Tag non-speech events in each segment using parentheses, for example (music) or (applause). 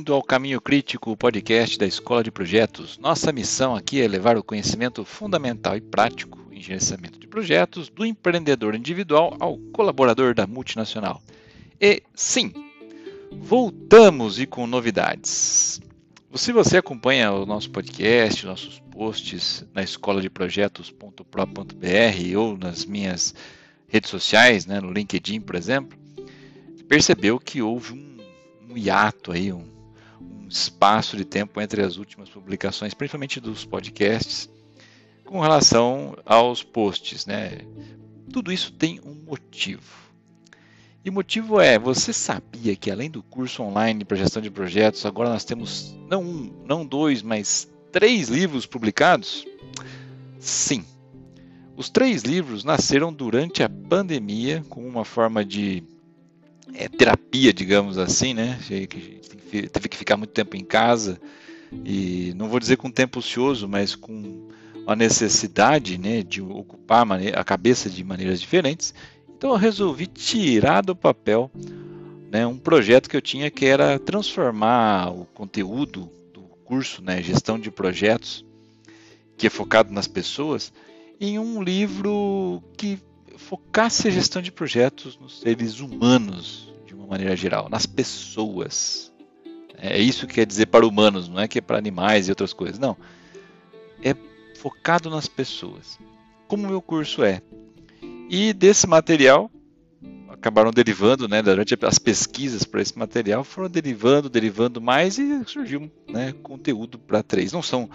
Bem-vindo ao Caminho Crítico, o podcast da Escola de Projetos. Nossa missão aqui é levar o conhecimento fundamental e prático em gerenciamento de projetos do empreendedor individual ao colaborador da multinacional. E sim, voltamos e com novidades. Se você acompanha o nosso podcast, nossos posts na escola de projetos.pro.br ou nas minhas redes sociais, né, no LinkedIn, por exemplo, percebeu que houve um um hiato aí, um, espaço de tempo entre as últimas publicações, principalmente dos podcasts, com relação aos posts, né? Tudo isso tem um motivo. E o motivo é, você sabia que além do curso online para gestão de projetos, agora nós temos não um, não dois, mas três livros publicados? Sim. Os três livros nasceram durante a pandemia como uma forma de é, terapia, digamos assim, né? Teve que ficar muito tempo em casa e não vou dizer com tempo ocioso, mas com a necessidade né, de ocupar a cabeça de maneiras diferentes. Então eu resolvi tirar do papel né, um projeto que eu tinha que era transformar o conteúdo do curso, né, gestão de projetos, que é focado nas pessoas, em um livro que focasse a gestão de projetos nos seres humanos, de uma maneira geral, nas pessoas. É isso que quer dizer para humanos, não é que é para animais e outras coisas, não. É focado nas pessoas, como o meu curso é. E desse material, acabaram derivando, né, durante as pesquisas para esse material, foram derivando, derivando mais e surgiu né, conteúdo para três. Não são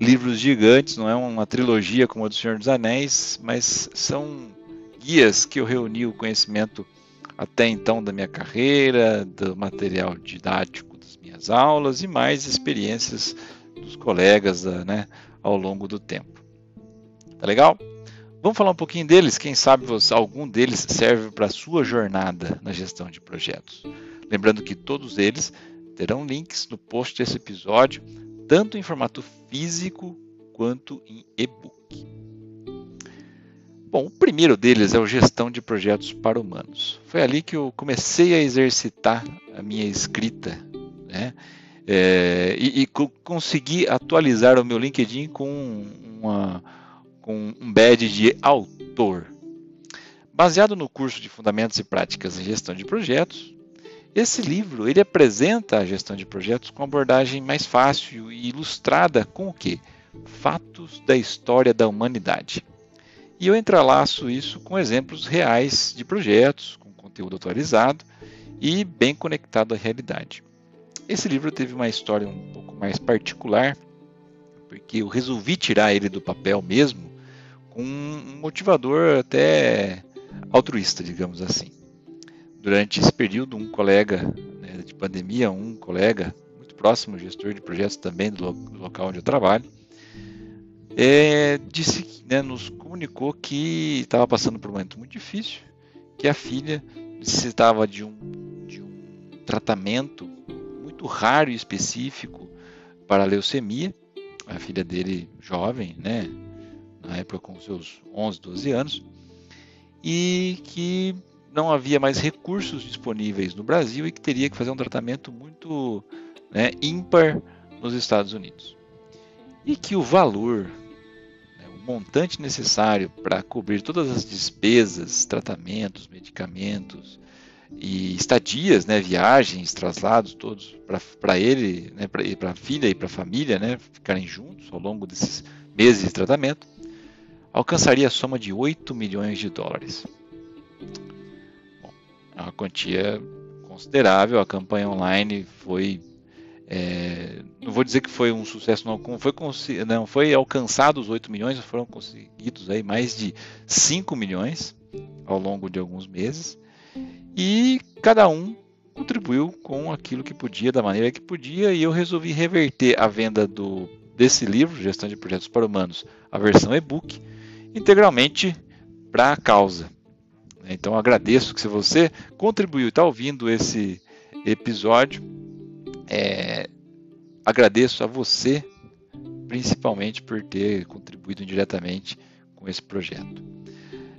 livros gigantes, não é uma trilogia como a do Senhor dos Anéis, mas são guias que eu reuni o conhecimento até então da minha carreira, do material didático das minhas aulas e mais experiências dos colegas né, ao longo do tempo. Tá legal? Vamos falar um pouquinho deles, quem sabe você, algum deles serve para a sua jornada na gestão de projetos. Lembrando que todos eles terão links no post desse episódio, tanto em formato físico quanto em e-book. Bom, o primeiro deles é o gestão de projetos para humanos. Foi ali que eu comecei a exercitar a minha escrita, né? É, e, e consegui atualizar o meu LinkedIn com, uma, com um badge de autor. Baseado no curso de Fundamentos e Práticas em Gestão de Projetos, esse livro ele apresenta a gestão de projetos com abordagem mais fácil e ilustrada com o que? Fatos da história da humanidade. E eu entrelaço isso com exemplos reais de projetos, com conteúdo atualizado e bem conectado à realidade. Esse livro teve uma história um pouco mais particular, porque eu resolvi tirar ele do papel mesmo com um motivador até altruísta, digamos assim. Durante esse período, um colega né, de pandemia, um colega muito próximo, gestor de projetos também do local onde eu trabalho, é, disse, né, nos comunicou que estava passando por um momento muito difícil, que a filha necessitava de um, de um tratamento muito raro e específico para a leucemia. A filha dele, jovem, né, na época com seus 11, 12 anos, e que não havia mais recursos disponíveis no Brasil e que teria que fazer um tratamento muito né, ímpar nos Estados Unidos. E que o valor montante necessário para cobrir todas as despesas, tratamentos, medicamentos e estadias, né, viagens, traslados todos para ele, né, para a filha e para a família, né, ficarem juntos ao longo desses meses de tratamento, alcançaria a soma de 8 milhões de dólares. Bom, é uma quantia considerável, a campanha online foi é, não vou dizer que foi um sucesso, não. Foi, não foi alcançado os 8 milhões, foram conseguidos aí mais de 5 milhões ao longo de alguns meses. E cada um contribuiu com aquilo que podia, da maneira que podia, e eu resolvi reverter a venda do, desse livro, Gestão de Projetos para Humanos, a versão e-book, integralmente para a causa. Então agradeço que se você contribuiu e está ouvindo esse episódio, é, agradeço a você, principalmente por ter contribuído indiretamente com esse projeto.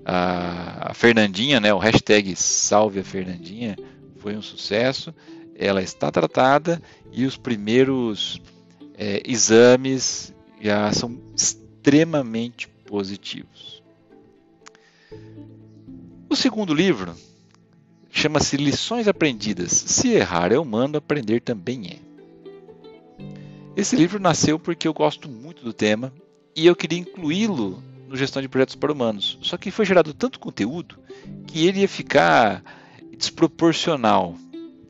A, a Fernandinha, né, o hashtag Salve a Fernandinha, foi um sucesso ela está tratada e os primeiros é, exames já são extremamente positivos. O segundo livro chama-se Lições Aprendidas. Se errar é humano, aprender também é. Esse livro nasceu porque eu gosto muito do tema e eu queria incluí-lo no Gestão de Projetos para Humanos. Só que foi gerado tanto conteúdo que ele ia ficar desproporcional,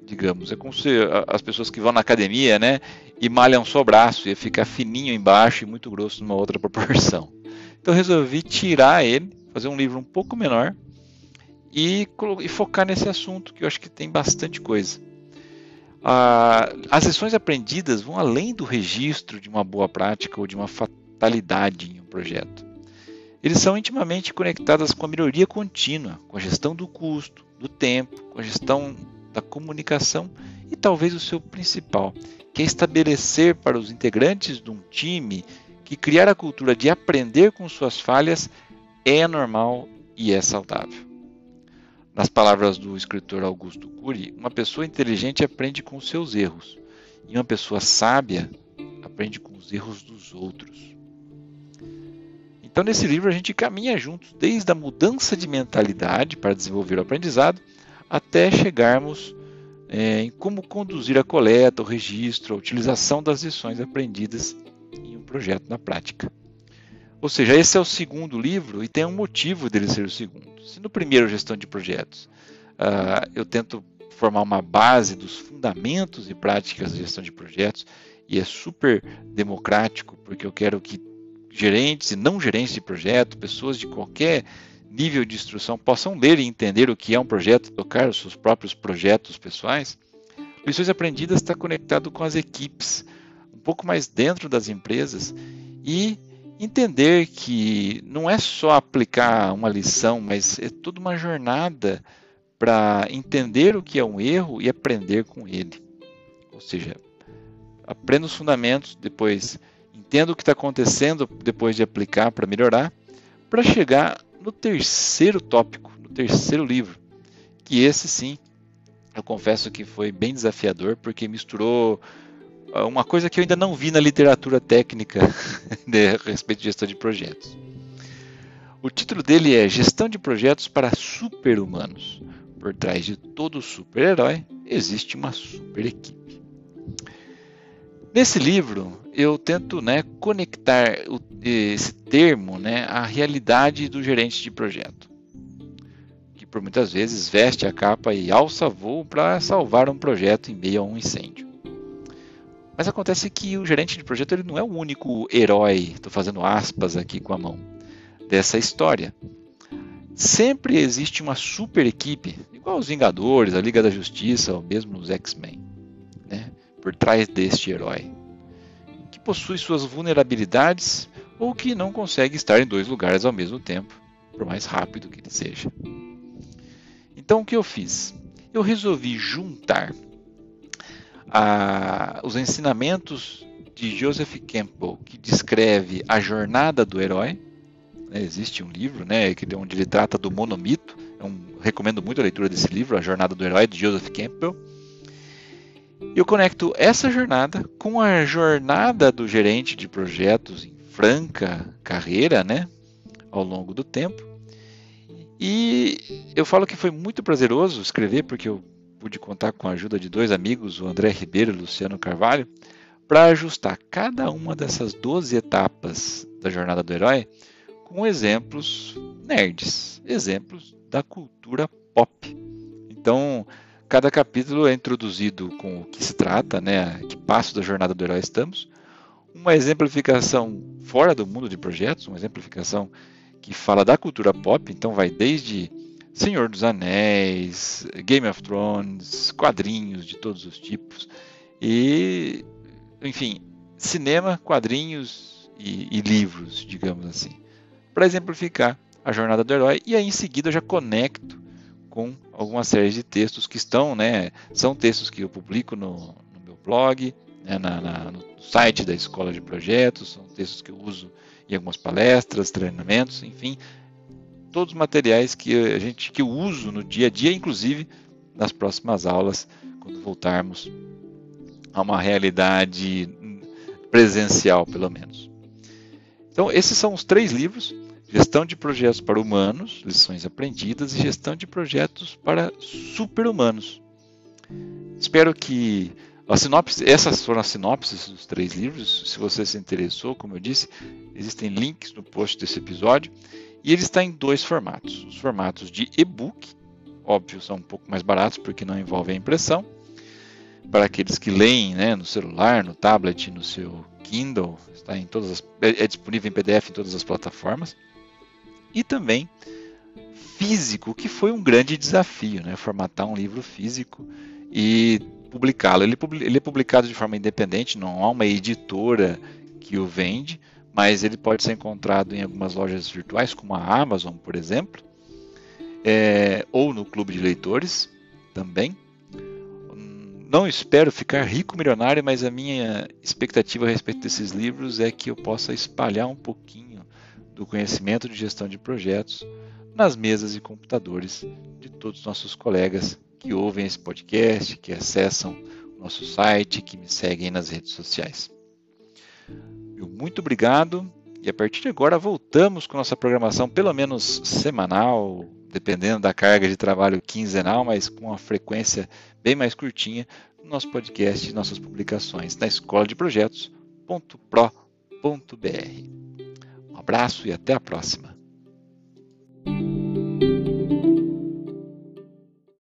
digamos. É como se as pessoas que vão na academia, né, e malham só o braço, ia ficar fininho embaixo e muito grosso numa outra (laughs) proporção. Então resolvi tirar ele, fazer um livro um pouco menor e, e focar nesse assunto que eu acho que tem bastante coisa. Ah, as lições aprendidas vão além do registro de uma boa prática ou de uma fatalidade em um projeto. Eles são intimamente conectados com a melhoria contínua, com a gestão do custo, do tempo, com a gestão da comunicação e talvez o seu principal, que é estabelecer para os integrantes de um time que criar a cultura de aprender com suas falhas é normal e é saudável. Nas palavras do escritor Augusto Cury, uma pessoa inteligente aprende com os seus erros, e uma pessoa sábia aprende com os erros dos outros. Então, nesse livro, a gente caminha juntos desde a mudança de mentalidade para desenvolver o aprendizado até chegarmos é, em como conduzir a coleta, o registro, a utilização das lições aprendidas em um projeto na prática. Ou seja, esse é o segundo livro e tem um motivo dele ser o segundo. Se no primeiro, gestão de projetos, uh, eu tento formar uma base dos fundamentos e práticas de gestão de projetos e é super democrático, porque eu quero que gerentes e não gerentes de projeto, pessoas de qualquer nível de instrução possam ler e entender o que é um projeto, tocar os seus próprios projetos pessoais. Lições aprendidas está conectado com as equipes, um pouco mais dentro das empresas e entender que não é só aplicar uma lição, mas é toda uma jornada para entender o que é um erro e aprender com ele. Ou seja, aprenda os fundamentos, depois entenda o que está acontecendo depois de aplicar para melhorar, para chegar no terceiro tópico, no terceiro livro, que esse sim, eu confesso que foi bem desafiador, porque misturou uma coisa que eu ainda não vi na literatura técnica (laughs) a respeito de gestão de projetos. O título dele é Gestão de Projetos para Super-Humanos. Por trás de todo super-herói existe uma super equipe. Nesse livro, eu tento né, conectar esse termo né, à realidade do gerente de projeto, que por muitas vezes veste a capa e alça voo para salvar um projeto em meio a um incêndio. Mas acontece que o gerente de projeto ele não é o único herói, estou fazendo aspas aqui com a mão, dessa história. Sempre existe uma super equipe, igual os Vingadores, a Liga da Justiça, ou mesmo os X-Men, né, por trás deste herói, que possui suas vulnerabilidades ou que não consegue estar em dois lugares ao mesmo tempo, por mais rápido que ele seja. Então o que eu fiz? Eu resolvi juntar a, os ensinamentos de Joseph Campbell, que descreve a jornada do herói. Né, existe um livro, né, onde ele trata do monomito. Recomendo muito a leitura desse livro, A Jornada do Herói, de Joseph Campbell. Eu conecto essa jornada com a jornada do gerente de projetos em franca carreira, né, ao longo do tempo. E eu falo que foi muito prazeroso escrever, porque eu pude contar com a ajuda de dois amigos, o André Ribeiro e o Luciano Carvalho, para ajustar cada uma dessas 12 etapas da jornada do herói com exemplos nerds, exemplos da cultura pop. Então, cada capítulo é introduzido com o que se trata, né, que passo da jornada do herói estamos, uma exemplificação fora do mundo de projetos, uma exemplificação que fala da cultura pop, então vai desde Senhor dos Anéis, Game of Thrones, quadrinhos de todos os tipos. E, enfim, cinema, quadrinhos e, e livros, digamos assim. Para exemplificar a jornada do herói. E aí em seguida eu já conecto com algumas séries de textos que estão, né? São textos que eu publico no, no meu blog, né, na, na, no site da Escola de Projetos, são textos que eu uso em algumas palestras, treinamentos, enfim, todos os materiais que a gente que eu uso no dia a dia, inclusive nas próximas aulas, quando voltarmos a uma realidade presencial, pelo menos. Então, esses são os três livros: Gestão de projetos para humanos, lições aprendidas, e gestão de projetos para super-humanos. Espero que sinopse, essas foram as sinopses dos três livros. Se você se interessou, como eu disse, existem links no post desse episódio. E ele está em dois formatos: os formatos de e-book, óbvio, são um pouco mais baratos porque não envolvem a impressão. Para aqueles que leem né, no celular, no tablet, no seu Kindle, está em todas as, é, é disponível em PDF em todas as plataformas. E também físico, que foi um grande desafio, né? Formatar um livro físico e publicá-lo. Ele, ele, é publicado de forma independente, não há uma editora que o vende, mas ele pode ser encontrado em algumas lojas virtuais, como a Amazon, por exemplo, é, ou no clube de leitores também. Não espero ficar rico milionário, mas a minha expectativa a respeito desses livros é que eu possa espalhar um pouquinho do conhecimento de gestão de projetos nas mesas e computadores de todos os nossos colegas que ouvem esse podcast, que acessam o nosso site, que me seguem nas redes sociais. Muito obrigado e a partir de agora voltamos com nossa programação, pelo menos semanal, dependendo da carga de trabalho quinzenal, mas com uma frequência bem mais curtinha, no nosso podcast e nossas publicações na escola de projetos.pro.br. Um abraço e até a próxima.